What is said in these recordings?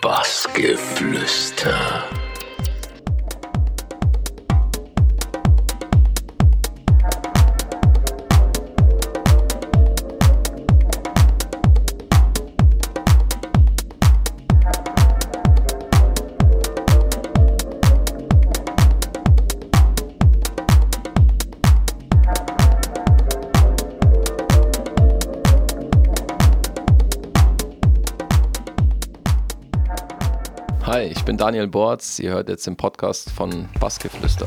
Bassgeflüster. Daniel Borz. Ihr hört jetzt den Podcast von Bassgeflüster.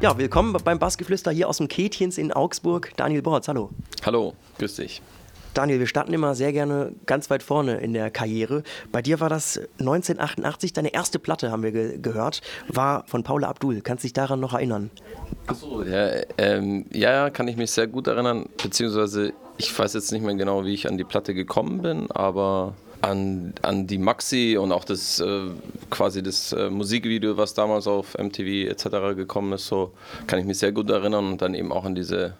Ja, willkommen beim Bassgeflüster hier aus dem Käthchens in Augsburg. Daniel Borz, hallo. Hallo, grüß dich. Daniel, wir starten immer sehr gerne ganz weit vorne in der Karriere. Bei dir war das 1988, deine erste Platte, haben wir ge gehört, war von Paula Abdul. Kannst du dich daran noch erinnern? Achso, ja, ähm, ja, kann ich mich sehr gut erinnern. Beziehungsweise, ich weiß jetzt nicht mehr genau, wie ich an die Platte gekommen bin, aber an, an die Maxi und auch das äh, quasi das äh, Musikvideo, was damals auf MTV etc. gekommen ist, so kann ich mich sehr gut erinnern und dann eben auch an diese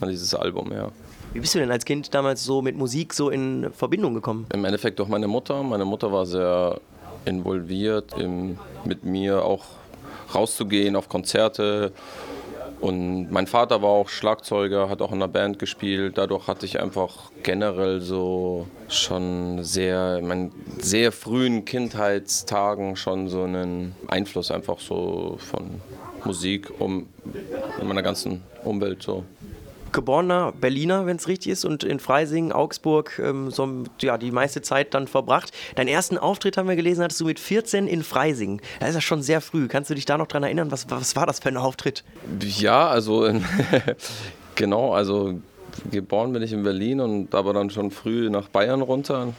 an dieses Album, ja. Wie bist du denn als Kind damals so mit Musik so in Verbindung gekommen? Im Endeffekt durch meine Mutter. Meine Mutter war sehr involviert, im, mit mir auch rauszugehen auf Konzerte. Und mein Vater war auch Schlagzeuger, hat auch in einer Band gespielt. Dadurch hatte ich einfach generell so schon sehr, in meinen sehr frühen Kindheitstagen schon so einen Einfluss einfach so von Musik um in meiner ganzen Umwelt so geborener Berliner, wenn es richtig ist, und in Freising, Augsburg ähm, so, ja, die meiste Zeit dann verbracht. Deinen ersten Auftritt, haben wir gelesen, hattest du mit 14 in Freising. Das ist ja schon sehr früh. Kannst du dich da noch dran erinnern? Was, was war das für ein Auftritt? Ja, also genau, also geboren bin ich in Berlin und aber dann schon früh nach Bayern runter.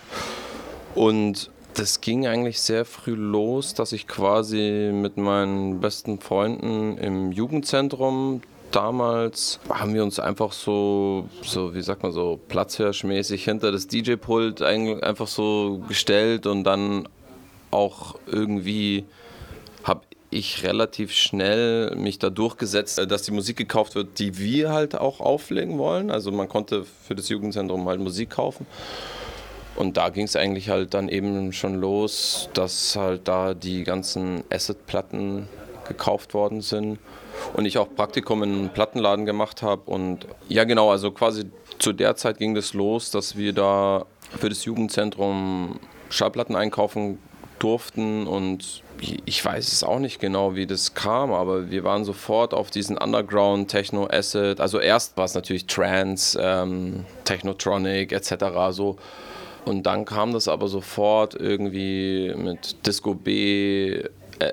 Und das ging eigentlich sehr früh los, dass ich quasi mit meinen besten Freunden im Jugendzentrum damals haben wir uns einfach so, so wie sagt man so, platzhirschmäßig hinter das DJ-Pult einfach so gestellt und dann auch irgendwie habe ich relativ schnell mich da durchgesetzt, dass die Musik gekauft wird, die wir halt auch auflegen wollen. Also man konnte für das Jugendzentrum halt Musik kaufen. Und da ging es eigentlich halt dann eben schon los, dass halt da die ganzen Asset-Platten gekauft worden sind und ich auch Praktikum in einem Plattenladen gemacht habe. Und ja, genau, also quasi zu der Zeit ging das los, dass wir da für das Jugendzentrum Schallplatten einkaufen durften und ich weiß es auch nicht genau, wie das kam, aber wir waren sofort auf diesen Underground Techno Acid. Also erst war es natürlich Trance, ähm, Technotronic etc. so. Und dann kam das aber sofort irgendwie mit Disco B,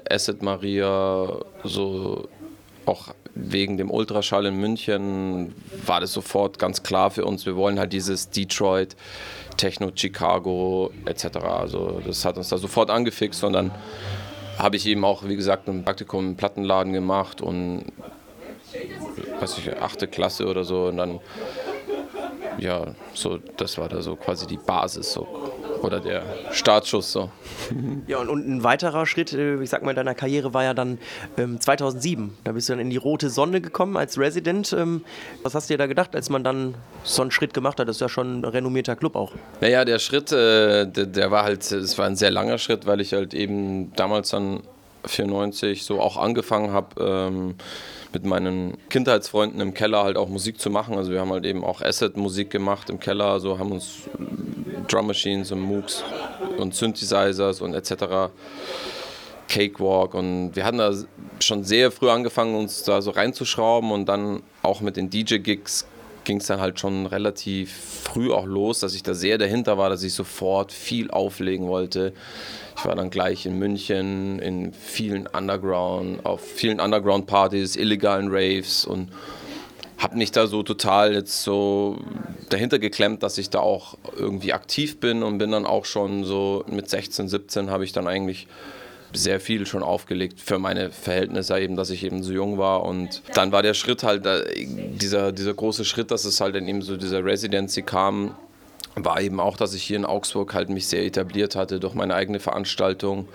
Acid Maria, so auch wegen dem Ultraschall in München war das sofort ganz klar für uns. Wir wollen halt dieses Detroit, Techno, Chicago etc. Also das hat uns da sofort angefixt und dann habe ich eben auch, wie gesagt, ein Praktikum im Plattenladen gemacht und weiß ich, achte Klasse oder so und dann ja, so das war da so quasi die Basis so oder der Startschuss so. Ja, und, und ein weiterer Schritt, äh, ich sag mal, in deiner Karriere war ja dann ähm, 2007. Da bist du dann in die Rote Sonne gekommen als Resident. Ähm, was hast du dir da gedacht, als man dann so einen Schritt gemacht hat? Das ist ja schon ein renommierter Club auch. Naja, der Schritt, äh, der, der, war halt, es war ein sehr langer Schritt, weil ich halt eben damals dann 94 so auch angefangen habe. Ähm, mit meinen Kindheitsfreunden im Keller halt auch Musik zu machen. Also wir haben halt eben auch Asset-Musik gemacht im Keller, so haben uns Drum Machines und Moogs und Synthesizers und etc. Cakewalk und wir hatten da schon sehr früh angefangen, uns da so reinzuschrauben und dann auch mit den DJ-Gigs ging es dann halt schon relativ früh auch los, dass ich da sehr dahinter war, dass ich sofort viel auflegen wollte. Ich war dann gleich in München, in vielen Underground, auf vielen Underground-Partys, illegalen Raves und habe mich da so total jetzt so dahinter geklemmt, dass ich da auch irgendwie aktiv bin und bin dann auch schon so mit 16, 17 habe ich dann eigentlich sehr viel schon aufgelegt für meine Verhältnisse eben, dass ich eben so jung war und dann war der Schritt halt, dieser, dieser große Schritt, dass es halt dann eben so dieser Residency kam, war eben auch, dass ich hier in Augsburg halt mich sehr etabliert hatte durch meine eigene Veranstaltung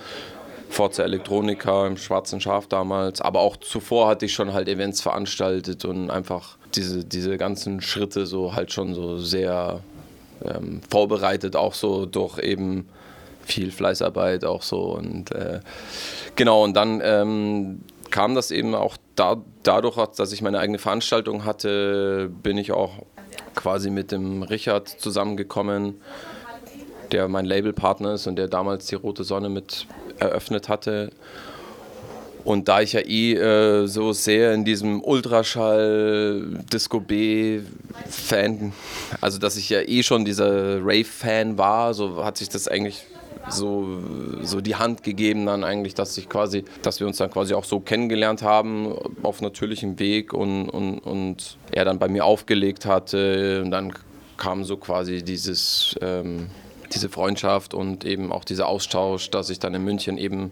Forza Electronica im Schwarzen Schaf damals. Aber auch zuvor hatte ich schon halt Events veranstaltet und einfach diese, diese ganzen Schritte so halt schon so sehr ähm, vorbereitet, auch so durch eben viel Fleißarbeit auch so und äh, genau und dann ähm, kam das eben auch da, dadurch, dass ich meine eigene Veranstaltung hatte, bin ich auch quasi mit dem Richard zusammengekommen, der mein Labelpartner ist und der damals die Rote Sonne mit eröffnet hatte. Und da ich ja eh äh, so sehr in diesem Ultraschall Disco B Fan, also dass ich ja eh schon dieser Rave Fan war, so hat sich das eigentlich so, so die Hand gegeben dann eigentlich, dass ich quasi, dass wir uns dann quasi auch so kennengelernt haben auf natürlichem Weg und, und, und er dann bei mir aufgelegt hatte und dann kam so quasi dieses ähm, diese Freundschaft und eben auch dieser Austausch, dass ich dann in München eben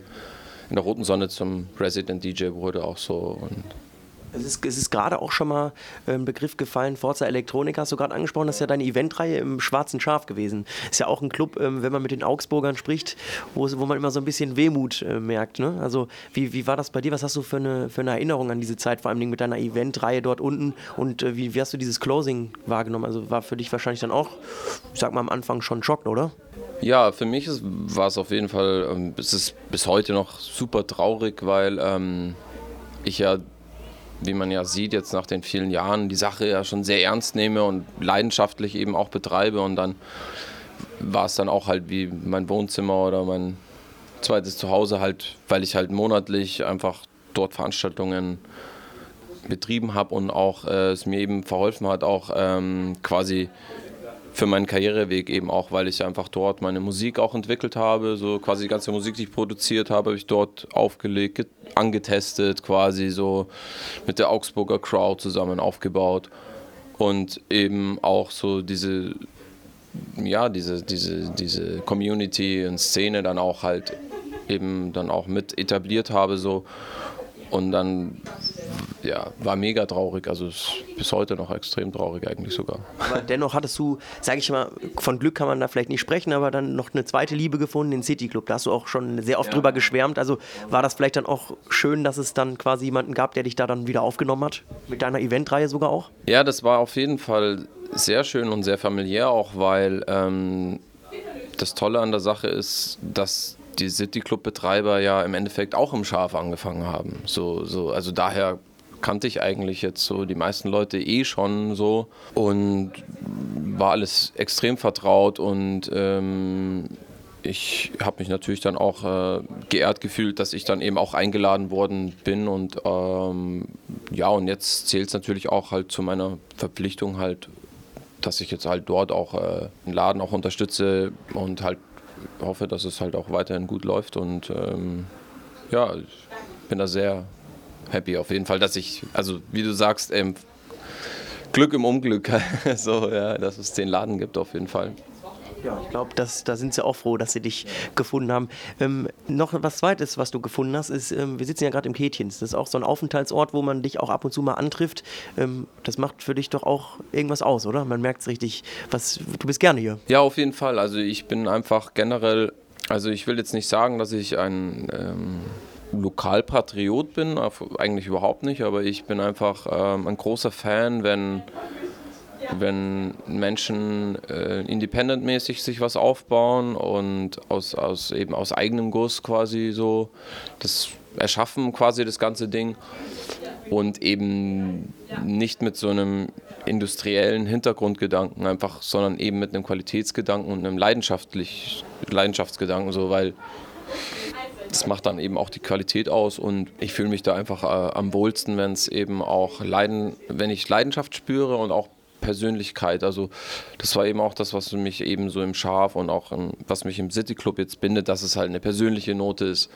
in der Roten Sonne zum Resident DJ wurde, auch so. Und es ist, es ist gerade auch schon mal äh, ein Begriff gefallen, Forza Elektronik hast du gerade angesprochen, das ist ja deine Eventreihe im Schwarzen Schaf gewesen. Ist ja auch ein Club, ähm, wenn man mit den Augsburgern spricht, wo, wo man immer so ein bisschen Wehmut äh, merkt. Ne? Also wie, wie war das bei dir? Was hast du für eine, für eine Erinnerung an diese Zeit, vor allem mit deiner Eventreihe dort unten? Und äh, wie, wie hast du dieses Closing wahrgenommen? Also war für dich wahrscheinlich dann auch, ich sag mal am Anfang schon Schock, oder? Ja, für mich ist, war es auf jeden Fall, ähm, es ist bis heute noch super traurig, weil ähm, ich ja, wie man ja sieht, jetzt nach den vielen Jahren die Sache ja schon sehr ernst nehme und leidenschaftlich eben auch betreibe und dann war es dann auch halt wie mein Wohnzimmer oder mein zweites Zuhause halt, weil ich halt monatlich einfach dort Veranstaltungen betrieben habe und auch äh, es mir eben verholfen hat, auch ähm, quasi für meinen Karriereweg eben auch, weil ich einfach dort meine Musik auch entwickelt habe. So quasi die ganze Musik, die ich produziert habe, habe ich dort aufgelegt, angetestet, quasi so mit der Augsburger Crowd zusammen aufgebaut. Und eben auch so diese, ja, diese, diese, diese Community und Szene dann auch halt eben dann auch mit etabliert habe. So. Und dann ja, war mega traurig. Also bis heute noch extrem traurig eigentlich sogar. Aber dennoch hattest du, sage ich mal, von Glück kann man da vielleicht nicht sprechen, aber dann noch eine zweite Liebe gefunden, den City Club. Da hast du auch schon sehr oft ja. drüber geschwärmt. Also war das vielleicht dann auch schön, dass es dann quasi jemanden gab, der dich da dann wieder aufgenommen hat? Mit deiner Eventreihe sogar auch? Ja, das war auf jeden Fall sehr schön und sehr familiär auch, weil ähm, das Tolle an der Sache ist, dass die City Club Betreiber ja im Endeffekt auch im Schaf angefangen haben. So, so, also daher kannte ich eigentlich jetzt so die meisten Leute eh schon so und war alles extrem vertraut und ähm, ich habe mich natürlich dann auch äh, geehrt gefühlt, dass ich dann eben auch eingeladen worden bin und ähm, ja und jetzt zählt es natürlich auch halt zu meiner Verpflichtung halt, dass ich jetzt halt dort auch äh, den Laden auch unterstütze und halt hoffe, dass es halt auch weiterhin gut läuft und ähm, ja, ich bin da sehr happy auf jeden Fall, dass ich, also wie du sagst, ähm, Glück im Unglück, so, ja, dass es den Laden gibt auf jeden Fall. Ja, ich glaube, da sind sie auch froh, dass sie dich gefunden haben. Ähm, noch was Zweites, was du gefunden hast, ist, ähm, wir sitzen ja gerade im Kätchens. Das ist auch so ein Aufenthaltsort, wo man dich auch ab und zu mal antrifft. Ähm, das macht für dich doch auch irgendwas aus, oder? Man merkt es richtig. Was, du bist gerne hier. Ja, auf jeden Fall. Also ich bin einfach generell, also ich will jetzt nicht sagen, dass ich ein ähm, Lokalpatriot bin, eigentlich überhaupt nicht, aber ich bin einfach ähm, ein großer Fan, wenn, wenn Menschen äh, independentmäßig sich was aufbauen und aus, aus, eben aus eigenem Guss quasi so das erschaffen, quasi das ganze Ding und eben nicht mit so einem industriellen Hintergrundgedanken einfach, sondern eben mit einem Qualitätsgedanken und einem leidenschaftlich, Leidenschaftsgedanken, so, weil das macht dann eben auch die Qualität aus und ich fühle mich da einfach äh, am wohlsten, wenn es eben auch Leiden, wenn ich Leidenschaft spüre und auch Persönlichkeit. Also das war eben auch das, was mich eben so im Schaf und auch im, was mich im City Club jetzt bindet, dass es halt eine persönliche Note ist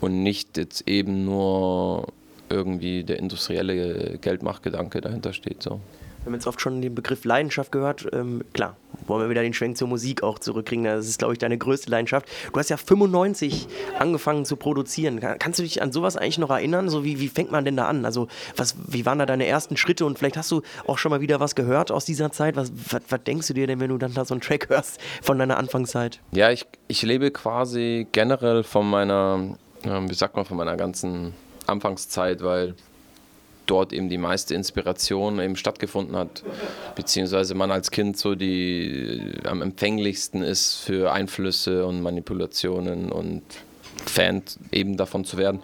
und nicht jetzt eben nur irgendwie der industrielle Geldmachgedanke dahinter steht. So. Wir haben jetzt oft schon den Begriff Leidenschaft gehört. Ähm, klar, wollen wir wieder den Schwenk zur Musik auch zurückkriegen. Das ist, glaube ich, deine größte Leidenschaft. Du hast ja 95 angefangen zu produzieren. Kannst du dich an sowas eigentlich noch erinnern? So wie, wie fängt man denn da an? Also, was, wie waren da deine ersten Schritte? Und vielleicht hast du auch schon mal wieder was gehört aus dieser Zeit. Was, was, was denkst du dir denn, wenn du dann da so einen Track hörst von deiner Anfangszeit? Ja, ich, ich lebe quasi generell von meiner ähm, wie sagt man, von meiner ganzen Anfangszeit, weil dort eben die meiste Inspiration eben stattgefunden hat, beziehungsweise man als Kind so die am empfänglichsten ist für Einflüsse und Manipulationen und Fan eben davon zu werden.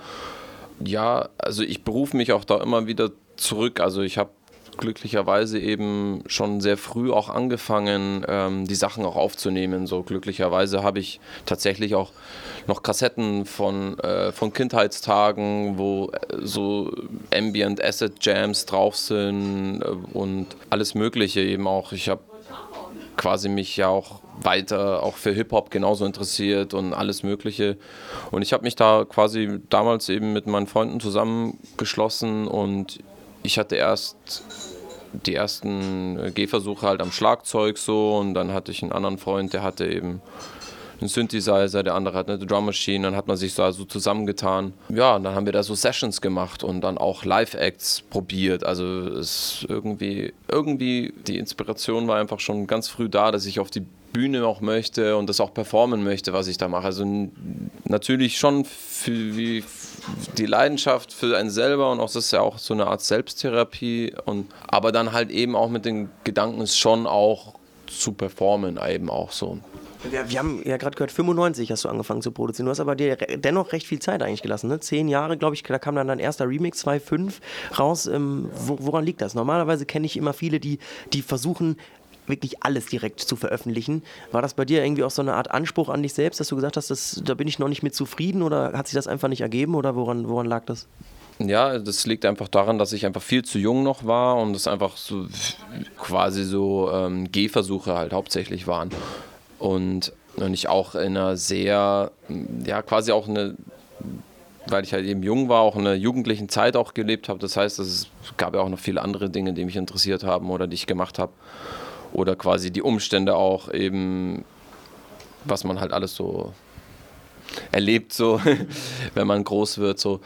Ja, also ich berufe mich auch da immer wieder zurück. Also ich habe glücklicherweise eben schon sehr früh auch angefangen, ähm, die Sachen auch aufzunehmen. So glücklicherweise habe ich tatsächlich auch noch Kassetten von, äh, von Kindheitstagen, wo äh, so Ambient Acid Jams drauf sind äh, und alles Mögliche eben auch. Ich habe quasi mich ja auch weiter auch für Hip-Hop genauso interessiert und alles Mögliche. Und ich habe mich da quasi damals eben mit meinen Freunden zusammengeschlossen und ich hatte erst die ersten Gehversuche halt am Schlagzeug so und dann hatte ich einen anderen Freund, der hatte eben einen Synthesizer, der andere hat eine Drum Machine, dann hat man sich so also zusammengetan. Ja, und dann haben wir da so Sessions gemacht und dann auch Live-Acts probiert. Also es irgendwie, irgendwie, die Inspiration war einfach schon ganz früh da, dass ich auf die Bühne auch möchte und das auch performen möchte, was ich da mache. Also natürlich schon für, wie, die Leidenschaft für einen selber und auch das ist ja auch so eine Art Selbsttherapie und aber dann halt eben auch mit den Gedanken ist schon auch zu performen eben auch so. Wir, wir haben ja gerade gehört, 95 hast du angefangen zu produzieren. Du hast aber dir dennoch recht viel Zeit eigentlich gelassen. Ne? Zehn Jahre, glaube ich, da kam dann dein erster Remix 2.5 raus. Ähm, wo, woran liegt das? Normalerweise kenne ich immer viele, die, die versuchen, wirklich alles direkt zu veröffentlichen. War das bei dir irgendwie auch so eine Art Anspruch an dich selbst, dass du gesagt hast, das, da bin ich noch nicht mit zufrieden oder hat sich das einfach nicht ergeben oder woran, woran lag das? Ja, das liegt einfach daran, dass ich einfach viel zu jung noch war und es einfach so quasi so ähm, Gehversuche halt hauptsächlich waren. Und, und ich auch in einer sehr, ja, quasi auch eine weil ich halt eben jung war, auch in einer jugendlichen Zeit auch gelebt habe. Das heißt, es gab ja auch noch viele andere Dinge, die mich interessiert haben oder die ich gemacht habe oder quasi die Umstände auch eben, was man halt alles so erlebt, so wenn man groß wird, so.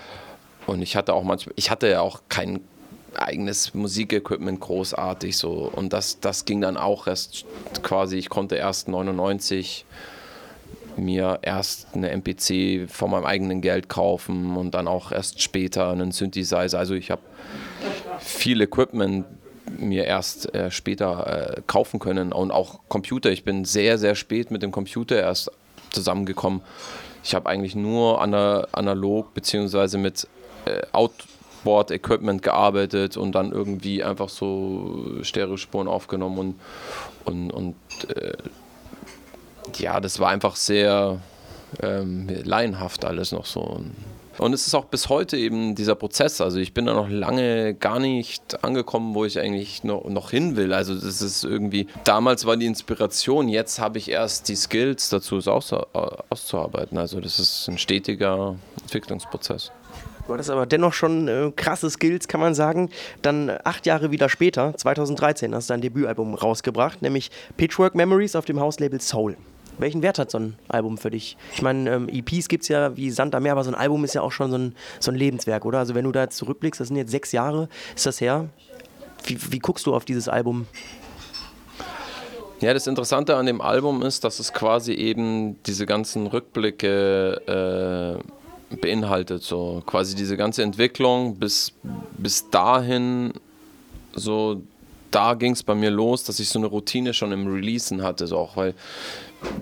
Und ich hatte auch manchmal, ich hatte ja auch kein eigenes Musikequipment großartig so und das, das ging dann auch erst quasi, ich konnte erst 99 mir erst eine MPC von meinem eigenen Geld kaufen und dann auch erst später einen Synthesizer. Also ich habe viel Equipment mir erst äh, später äh, kaufen können und auch Computer. Ich bin sehr, sehr spät mit dem Computer erst zusammengekommen. Ich habe eigentlich nur analog beziehungsweise mit äh, Outboard-Equipment gearbeitet und dann irgendwie einfach so Stereospuren aufgenommen und, und, und äh, ja, das war einfach sehr ähm, laienhaft alles noch so. Und es ist auch bis heute eben dieser Prozess. Also ich bin da noch lange gar nicht angekommen, wo ich eigentlich noch, noch hin will. Also das ist irgendwie, damals war die Inspiration, jetzt habe ich erst die Skills dazu, es aus, auszuarbeiten. Also das ist ein stetiger Entwicklungsprozess. Du hattest aber dennoch schon äh, krasse Skills, kann man sagen. Dann acht Jahre wieder später, 2013, hast du dein Debütalbum rausgebracht, nämlich Pitchwork Memories auf dem Hauslabel Soul. Welchen Wert hat so ein Album für dich? Ich meine, ähm, EPs gibt es ja wie Sand am Meer, aber so ein Album ist ja auch schon so ein, so ein Lebenswerk, oder? Also wenn du da zurückblickst, das sind jetzt sechs Jahre, ist das her? Wie, wie guckst du auf dieses Album? Ja, das Interessante an dem Album ist, dass es quasi eben diese ganzen Rückblicke äh, beinhaltet. So quasi diese ganze Entwicklung bis, bis dahin so da ging es bei mir los, dass ich so eine Routine schon im Releasen hatte, so auch, weil,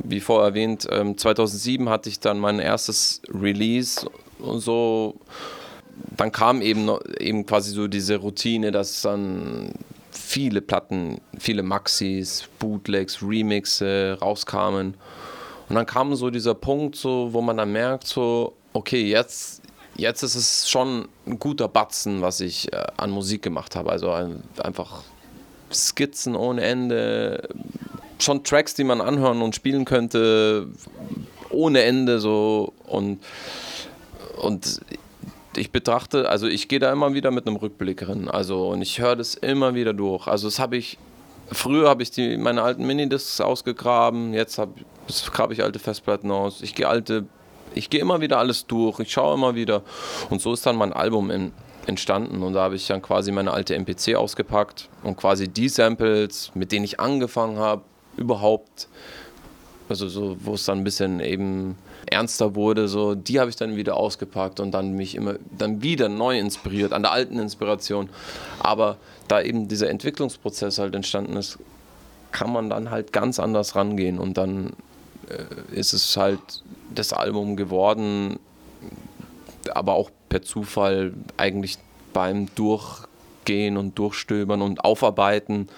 wie vorher erwähnt, 2007 ähm, hatte ich dann mein erstes Release und so. Dann kam eben, eben quasi so diese Routine, dass dann viele Platten, viele Maxis, Bootlegs, Remixe rauskamen. Und dann kam so dieser Punkt, so, wo man dann merkt, so, okay, jetzt, jetzt ist es schon ein guter Batzen, was ich äh, an Musik gemacht habe. Also ein, einfach Skizzen ohne Ende, schon Tracks, die man anhören und spielen könnte, ohne Ende so. Und, und ich betrachte, also ich gehe da immer wieder mit einem Rückblick rein, also und ich höre das immer wieder durch. Also das habe ich, früher habe ich die, meine alten Minidiscs ausgegraben, jetzt habe grabe ich alte Festplatten aus, ich gehe alte, ich gehe immer wieder alles durch, ich schaue immer wieder. Und so ist dann mein Album in, entstanden. Und da habe ich dann quasi meine alte MPC ausgepackt und quasi die Samples, mit denen ich angefangen habe, überhaupt, also so, wo es dann ein bisschen eben ernster wurde, so, die habe ich dann wieder ausgepackt und dann mich immer dann wieder neu inspiriert, an der alten Inspiration. Aber da eben dieser Entwicklungsprozess halt entstanden ist, kann man dann halt ganz anders rangehen und dann äh, ist es halt das Album geworden, aber auch per Zufall eigentlich beim Durchgehen und Durchstöbern und Aufarbeiten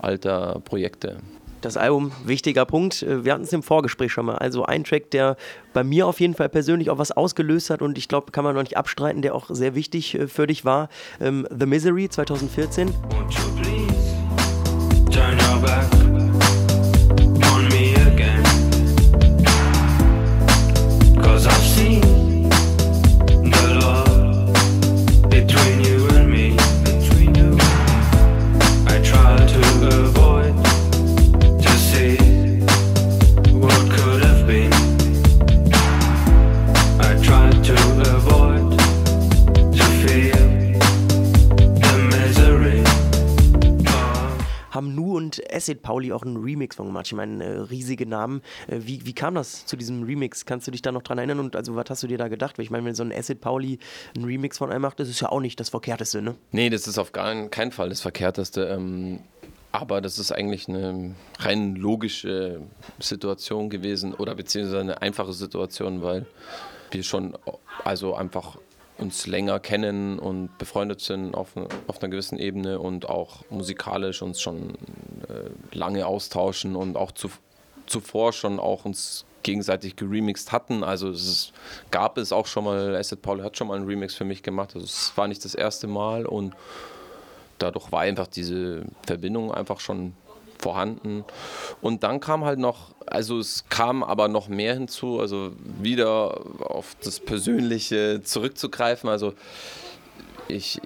alter Projekte. Das Album, wichtiger Punkt. Äh, wir hatten es im Vorgespräch schon mal. Also ein Track, der bei mir auf jeden Fall persönlich auch was ausgelöst hat und ich glaube, kann man noch nicht abstreiten, der auch sehr wichtig äh, für dich war. Ähm, The Misery 2014. Acid Pauli auch einen Remix von gemacht. Ich meine, äh, riesige Namen. Äh, wie, wie kam das zu diesem Remix? Kannst du dich da noch dran erinnern? Und also, was hast du dir da gedacht? Weil ich meine, wenn so ein Acid Pauli einen Remix von einem macht, das ist ja auch nicht das Verkehrteste, ne? Nee, das ist auf gar keinen Fall das Verkehrteste. Ähm aber das ist eigentlich eine rein logische Situation gewesen oder beziehungsweise eine einfache Situation, weil wir schon also einfach uns länger kennen und befreundet sind auf, auf einer gewissen Ebene und auch musikalisch uns schon äh, lange austauschen und auch zu, zuvor schon auch uns gegenseitig geremixed hatten. Also es ist, gab es auch schon mal, Acid Paul hat schon mal einen Remix für mich gemacht. Also es war nicht das erste Mal und dadurch war einfach diese Verbindung einfach schon vorhanden. Und dann kam halt noch, also es kam aber noch mehr hinzu, also wieder auf das Persönliche zurückzugreifen. Also ich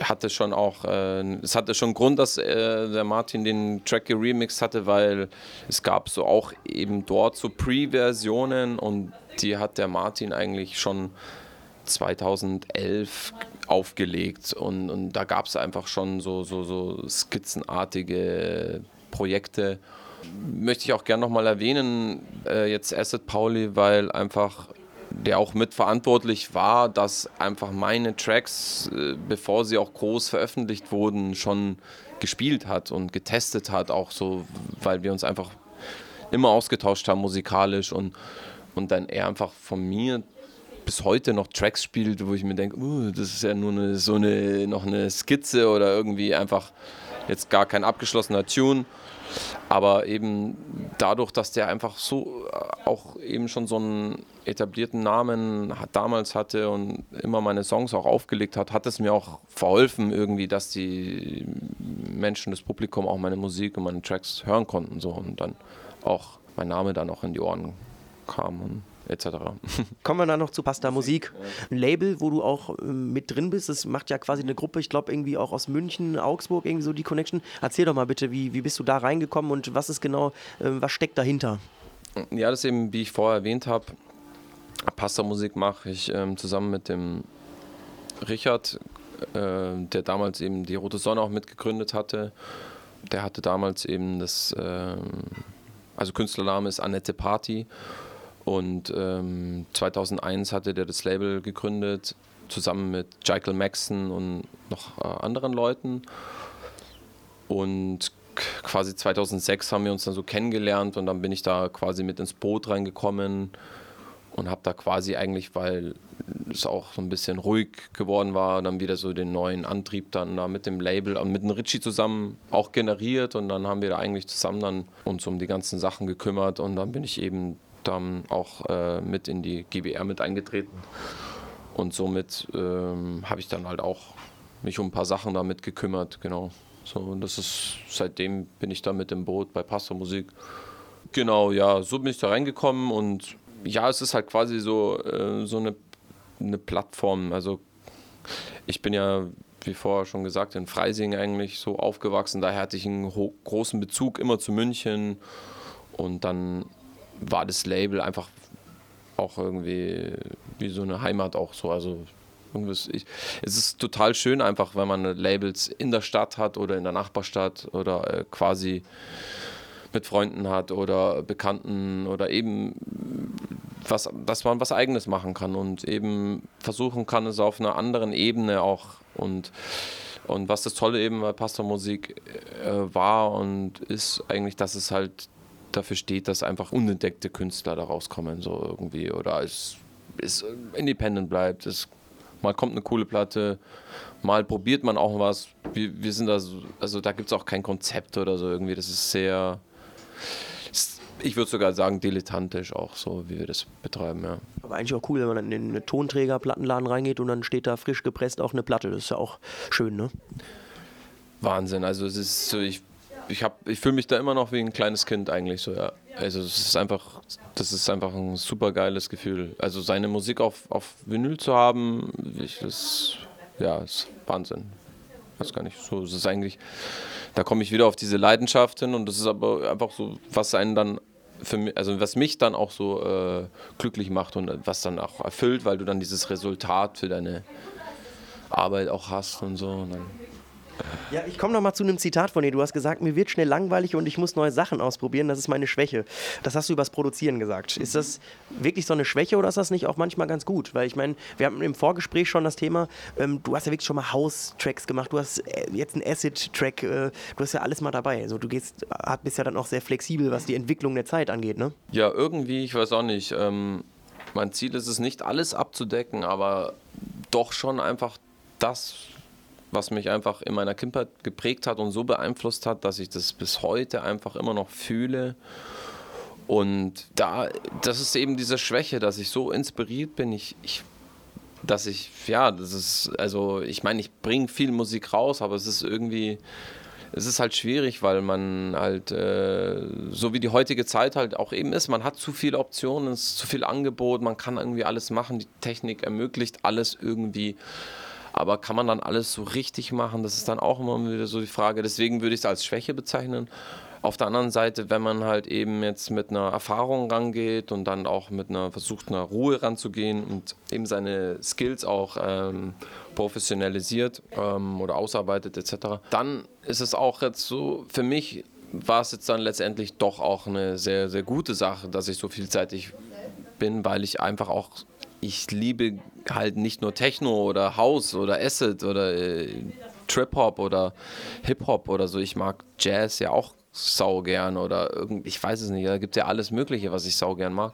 hatte schon auch, äh, es hatte schon Grund, dass äh, der Martin den Track geremixed hatte, weil es gab so auch eben dort so Pre-Versionen und die hat der Martin eigentlich schon 2011 aufgelegt und, und da gab es einfach schon so, so, so skizzenartige Projekte. Möchte ich auch gerne nochmal erwähnen, äh, jetzt Asset Pauli, weil einfach der auch mitverantwortlich war, dass einfach meine Tracks, äh, bevor sie auch groß veröffentlicht wurden, schon gespielt hat und getestet hat, auch so, weil wir uns einfach immer ausgetauscht haben musikalisch und, und dann er einfach von mir bis heute noch Tracks spielt, wo ich mir denke, uh, das ist ja nur eine, so eine, noch eine Skizze oder irgendwie einfach jetzt gar kein abgeschlossener Tune. Aber eben dadurch, dass der einfach so äh, auch eben schon so einen etablierten Namen damals hatte und immer meine Songs auch aufgelegt hat, hat es mir auch verholfen irgendwie, dass die Menschen, das Publikum auch meine Musik und meine Tracks hören konnten so und dann auch mein Name dann auch in die Ohren kam. Etc. Kommen wir dann noch zu Pasta Musik. Ein Label, wo du auch ähm, mit drin bist. Das macht ja quasi eine Gruppe, ich glaube irgendwie auch aus München, Augsburg, irgendwie so die Connection. Erzähl doch mal bitte, wie, wie bist du da reingekommen und was ist genau, äh, was steckt dahinter? Ja, das ist eben, wie ich vorher erwähnt habe, Pasta Musik mache ich ähm, zusammen mit dem Richard, äh, der damals eben die Rote Sonne auch mitgegründet hatte. Der hatte damals eben das, äh, also Künstlername ist Annette Party und ähm, 2001 hatte der das Label gegründet, zusammen mit Michael Maxon und noch äh, anderen Leuten. Und quasi 2006 haben wir uns dann so kennengelernt und dann bin ich da quasi mit ins Boot reingekommen und habe da quasi eigentlich, weil es auch so ein bisschen ruhig geworden war, dann wieder so den neuen Antrieb dann da mit dem Label und mit dem Ritchie zusammen auch generiert und dann haben wir da eigentlich zusammen dann uns um die ganzen Sachen gekümmert und dann bin ich eben dann auch äh, mit in die GBR mit eingetreten. Und somit ähm, habe ich dann halt auch mich um ein paar Sachen damit gekümmert, genau. So, und das ist, seitdem bin ich da mit im Boot bei Pastor Musik. Genau, ja, so bin ich da reingekommen und ja, es ist halt quasi so, äh, so eine, eine Plattform. Also ich bin ja, wie vorher schon gesagt, in Freising eigentlich so aufgewachsen. Daher hatte ich einen großen Bezug immer zu München. Und dann war das Label einfach auch irgendwie wie so eine Heimat auch so. Also ich, es ist total schön einfach, wenn man Labels in der Stadt hat oder in der Nachbarstadt oder äh, quasi mit Freunden hat oder Bekannten oder eben was, dass man was Eigenes machen kann und eben versuchen kann, es auf einer anderen Ebene auch und und was das Tolle eben bei Pastor Musik äh, war und ist eigentlich, dass es halt dafür steht, dass einfach unentdeckte Künstler da rauskommen, so irgendwie. Oder es, es independent bleibt. Es, mal kommt eine coole Platte, mal probiert man auch was. Wir, wir sind da, so, also da gibt es auch kein Konzept oder so irgendwie. Das ist sehr ich würde sogar sagen, dilettantisch auch so, wie wir das betreiben, ja. Aber eigentlich auch cool, wenn man dann in einen Tonträger-Plattenladen reingeht und dann steht da frisch gepresst auch eine Platte. Das ist ja auch schön, ne? Wahnsinn. Also es ist so, ich, ich, ich fühle mich da immer noch wie ein kleines Kind eigentlich so, ja. Also es ist einfach, das ist einfach ein super geiles Gefühl. Also seine Musik auf, auf Vinyl zu haben, ich, das ja, ist Wahnsinn. Weiß gar nicht. So ist es eigentlich da komme ich wieder auf diese Leidenschaft hin und das ist aber einfach so, was einen dann für mich, also was mich dann auch so äh, glücklich macht und was dann auch erfüllt, weil du dann dieses Resultat für deine Arbeit auch hast und so. Und dann ja, ich komme noch mal zu einem Zitat von dir. Du hast gesagt, mir wird schnell langweilig und ich muss neue Sachen ausprobieren. Das ist meine Schwäche. Das hast du übers Produzieren gesagt. Ist das wirklich so eine Schwäche oder ist das nicht auch manchmal ganz gut? Weil ich meine, wir haben im Vorgespräch schon das Thema, ähm, du hast ja wirklich schon mal House-Tracks gemacht. Du hast äh, jetzt einen Acid-Track. Äh, du hast ja alles mal dabei. Also du gehst, bist ja dann auch sehr flexibel, was die Entwicklung der Zeit angeht, ne? Ja, irgendwie, ich weiß auch nicht. Ähm, mein Ziel ist es nicht, alles abzudecken, aber doch schon einfach das was mich einfach in meiner Kindheit geprägt hat und so beeinflusst hat, dass ich das bis heute einfach immer noch fühle. Und da, das ist eben diese Schwäche, dass ich so inspiriert bin, ich, ich dass ich, ja, das ist, also ich meine, ich bringe viel Musik raus, aber es ist irgendwie, es ist halt schwierig, weil man halt, äh, so wie die heutige Zeit halt auch eben ist, man hat zu viele Optionen, es ist zu viel Angebot, man kann irgendwie alles machen, die Technik ermöglicht alles irgendwie. Aber kann man dann alles so richtig machen? Das ist dann auch immer wieder so die Frage. Deswegen würde ich es als Schwäche bezeichnen. Auf der anderen Seite, wenn man halt eben jetzt mit einer Erfahrung rangeht und dann auch mit einer versucht, einer Ruhe ranzugehen und eben seine Skills auch ähm, professionalisiert ähm, oder ausarbeitet etc., dann ist es auch jetzt so, für mich war es jetzt dann letztendlich doch auch eine sehr, sehr gute Sache, dass ich so vielseitig bin, weil ich einfach auch ich liebe halt nicht nur Techno oder House oder Acid oder äh, Trip-Hop oder Hip-Hop oder so. Ich mag Jazz ja auch sau gern oder irgendwie, ich weiß es nicht, da gibt es ja alles Mögliche, was ich sau gern mag.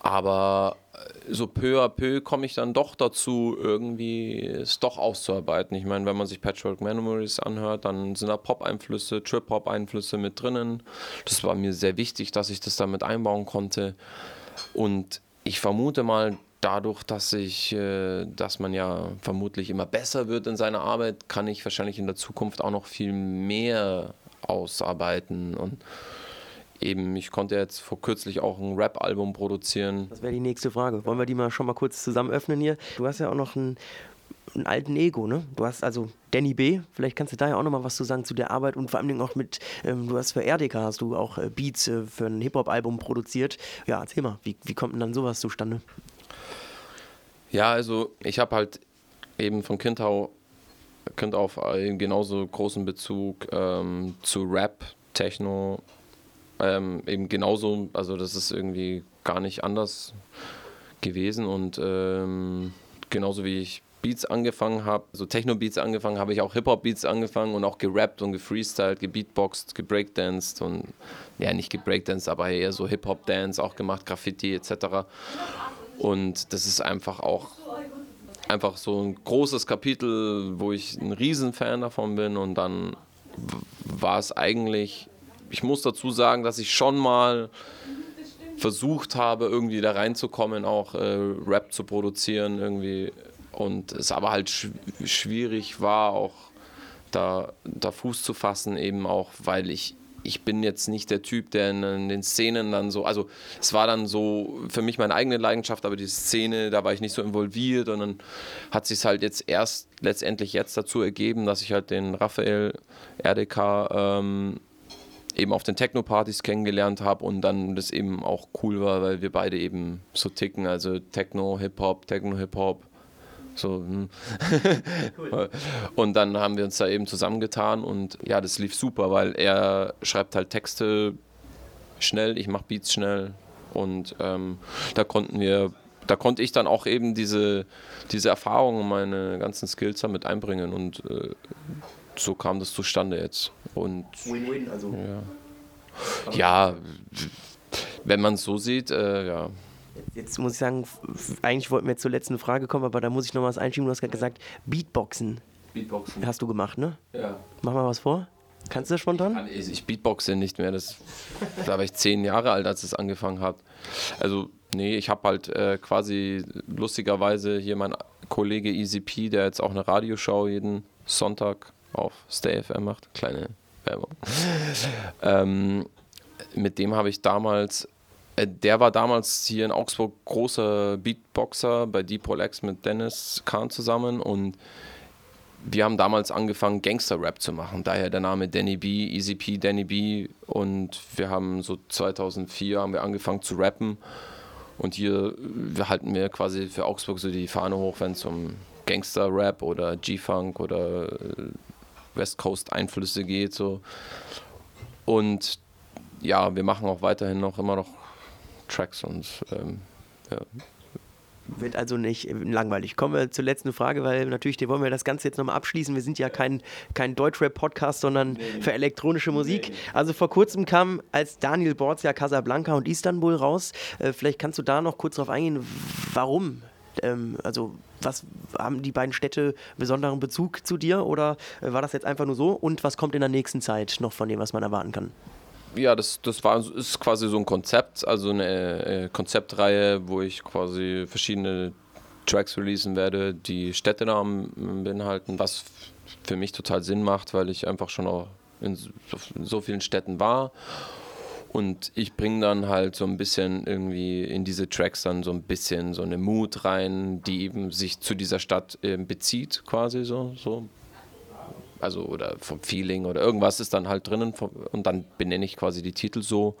Aber äh, so peu à peu komme ich dann doch dazu, irgendwie es doch auszuarbeiten. Ich meine, wenn man sich Patchwork Memories anhört, dann sind da Pop-Einflüsse, Trip-Hop-Einflüsse mit drinnen. Das war mir sehr wichtig, dass ich das damit einbauen konnte. Und ich vermute mal, dadurch, dass ich, äh, dass man ja vermutlich immer besser wird in seiner Arbeit, kann ich wahrscheinlich in der Zukunft auch noch viel mehr ausarbeiten und eben, ich konnte jetzt vor kürzlich auch ein Rap-Album produzieren. Das wäre die nächste Frage. Wollen wir die mal schon mal kurz zusammen öffnen hier? Du hast ja auch noch einen, einen alten Ego, ne? Du hast also Danny B. Vielleicht kannst du da ja auch noch mal was zu sagen zu der Arbeit und vor allem auch mit, ähm, du hast für RDK hast du auch äh, Beats äh, für ein Hip-Hop-Album produziert. Ja, erzähl mal, wie, wie kommt denn dann sowas zustande? Ja, also ich habe halt eben von Kind, kind auf genauso großen Bezug ähm, zu Rap, Techno, ähm, eben genauso, also das ist irgendwie gar nicht anders gewesen und ähm, genauso wie ich Beats angefangen habe, so Techno-Beats angefangen, habe ich auch Hip-Hop-Beats angefangen und auch gerappt und gefreestylt, gebeatboxt, gebreakdanced und ja, nicht gebreakdanced, aber eher so Hip-Hop-Dance auch gemacht, Graffiti etc. Und das ist einfach auch einfach so ein großes Kapitel, wo ich ein Riesenfan davon bin. Und dann war es eigentlich, ich muss dazu sagen, dass ich schon mal versucht habe, irgendwie da reinzukommen, auch äh, Rap zu produzieren irgendwie. Und es aber halt sch schwierig war, auch da, da Fuß zu fassen, eben auch, weil ich ich bin jetzt nicht der Typ, der in, den Szenen dann so, also es war dann so für mich meine eigene Leidenschaft, aber die Szene, da war ich nicht so involviert und dann hat sich halt jetzt erst letztendlich jetzt dazu ergeben, dass ich halt den Raphael RDK ähm, eben auf den Techno-Partys kennengelernt habe und dann das eben auch cool war, weil wir beide eben so ticken, also Techno, Hip-Hop, Techno, Hip-Hop so, hm. cool. Und dann haben wir uns da eben zusammengetan und ja, das lief super, weil er schreibt halt Texte schnell, ich mache Beats schnell Und ähm, da konnten wir, da konnte ich dann auch eben diese, diese Erfahrungen und meine ganzen Skills damit einbringen und äh, so kam das zustande jetzt. Und Win-win, also. ja, ja wenn man es so sieht, äh, ja. Jetzt muss ich sagen, eigentlich wollten wir jetzt zur letzten Frage kommen, aber da muss ich noch was einschieben. Du hast gerade gesagt, Beatboxen Beatboxen. hast du gemacht, ne? Ja. Mach mal was vor. Kannst du das spontan? Kann Ich ich beatboxe nicht mehr. Das, da war ich zehn Jahre alt, als es angefangen hat. Also, nee, ich habe halt äh, quasi lustigerweise hier mein Kollege EasyP, der jetzt auch eine Radioshow jeden Sonntag auf Stay FM macht. Kleine Werbung. ähm, mit dem habe ich damals, der war damals hier in Augsburg großer Beatboxer bei Deep X mit Dennis Kahn zusammen und wir haben damals angefangen, Gangster-Rap zu machen. Daher der Name Danny B, Easy P, Danny B. Und wir haben so 2004 haben wir angefangen zu rappen. Und hier wir halten wir quasi für Augsburg so die Fahne hoch, wenn es um Gangster-Rap oder G-Funk oder äh, West Coast-Einflüsse geht. So. Und ja, wir machen auch weiterhin noch immer noch Tracks und ähm, ja. Wird also nicht äh, langweilig. Kommen wir zur letzten Frage, weil natürlich, die wollen wir das Ganze jetzt nochmal abschließen. Wir sind ja kein, kein Deutschrap-Podcast, sondern für elektronische Musik. Also vor kurzem kam als Daniel Borz ja Casablanca und Istanbul raus. Äh, vielleicht kannst du da noch kurz drauf eingehen, warum? Ähm, also was haben die beiden Städte besonderen Bezug zu dir oder äh, war das jetzt einfach nur so? Und was kommt in der nächsten Zeit noch von dem, was man erwarten kann? Ja, das, das war, ist quasi so ein Konzept, also eine äh, Konzeptreihe, wo ich quasi verschiedene Tracks releasen werde, die Städtenamen beinhalten, was für mich total Sinn macht, weil ich einfach schon auch in so, vielen Städten war. Und ich bringe dann halt so ein bisschen irgendwie in diese Tracks dann so ein bisschen so eine Mood rein, die eben sich zu dieser Stadt äh, bezieht, quasi so, so also oder vom Feeling oder irgendwas ist dann halt drinnen und dann benenne ich quasi die Titel so.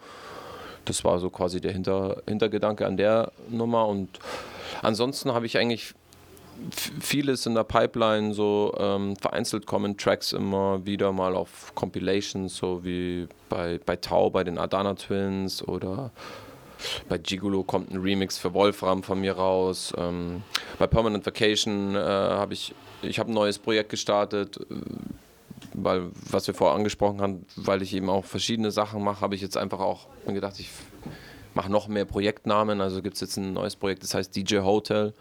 Das war so quasi der Hinter, Hintergedanke an der Nummer und ansonsten habe ich eigentlich vieles in der Pipeline, so ähm, vereinzelt kommen Tracks immer wieder mal auf Compilations, so wie bei, bei Tau, bei den Adana Twins oder bei Gigolo kommt ein Remix für Wolfram von mir raus. Ähm, bei Permanent Vacation äh, habe ich, ich habe ein neues Projekt gestartet, äh, weil, was wir vorher angesprochen haben, weil ich eben auch verschiedene Sachen mache, habe ich jetzt einfach auch gedacht, ich mache noch mehr Projektnamen. Also gibt es jetzt ein neues Projekt, das heißt DJ Hotel.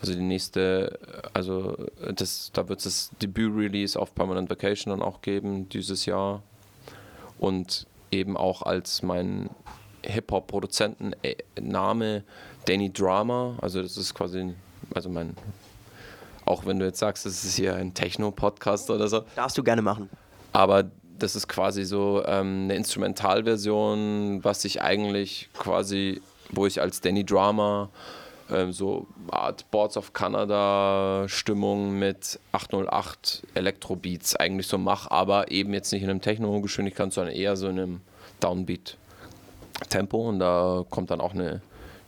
Also die nächste, also das, da wird es das Debüt-Release auf Permanent Vacation dann auch geben dieses Jahr. Und eben auch als mein Hip-Hop-Produzenten-Name Danny Drama. Also das ist quasi, also mein, auch wenn du jetzt sagst, das ist hier ein Techno-Podcast oder so, Darfst du gerne machen. aber das ist quasi so ähm, eine Instrumentalversion, was ich eigentlich quasi, wo ich als Danny Drama ähm, so Art Boards of Canada Stimmung mit 808 Elektrobeats eigentlich so mache, aber eben jetzt nicht in einem Techno-Geschwindigkeit, sondern eher so in einem Downbeat Tempo und da kommt dann auch eine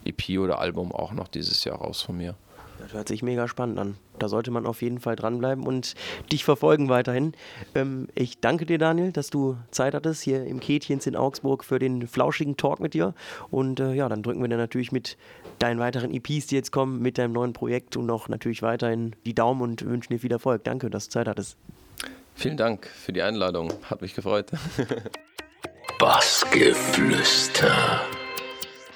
EP oder Album auch noch dieses Jahr raus von mir. Das hört sich mega spannend an. Da sollte man auf jeden Fall dranbleiben und dich verfolgen weiterhin. Ähm, ich danke dir, Daniel, dass du Zeit hattest hier im Kätchens in Augsburg für den flauschigen Talk mit dir. Und äh, ja, dann drücken wir dir natürlich mit deinen weiteren EPs, die jetzt kommen, mit deinem neuen Projekt und noch natürlich weiterhin die Daumen und wünschen dir viel Erfolg. Danke, dass du Zeit hattest. Vielen Dank für die Einladung, hat mich gefreut. Bassgeflüster.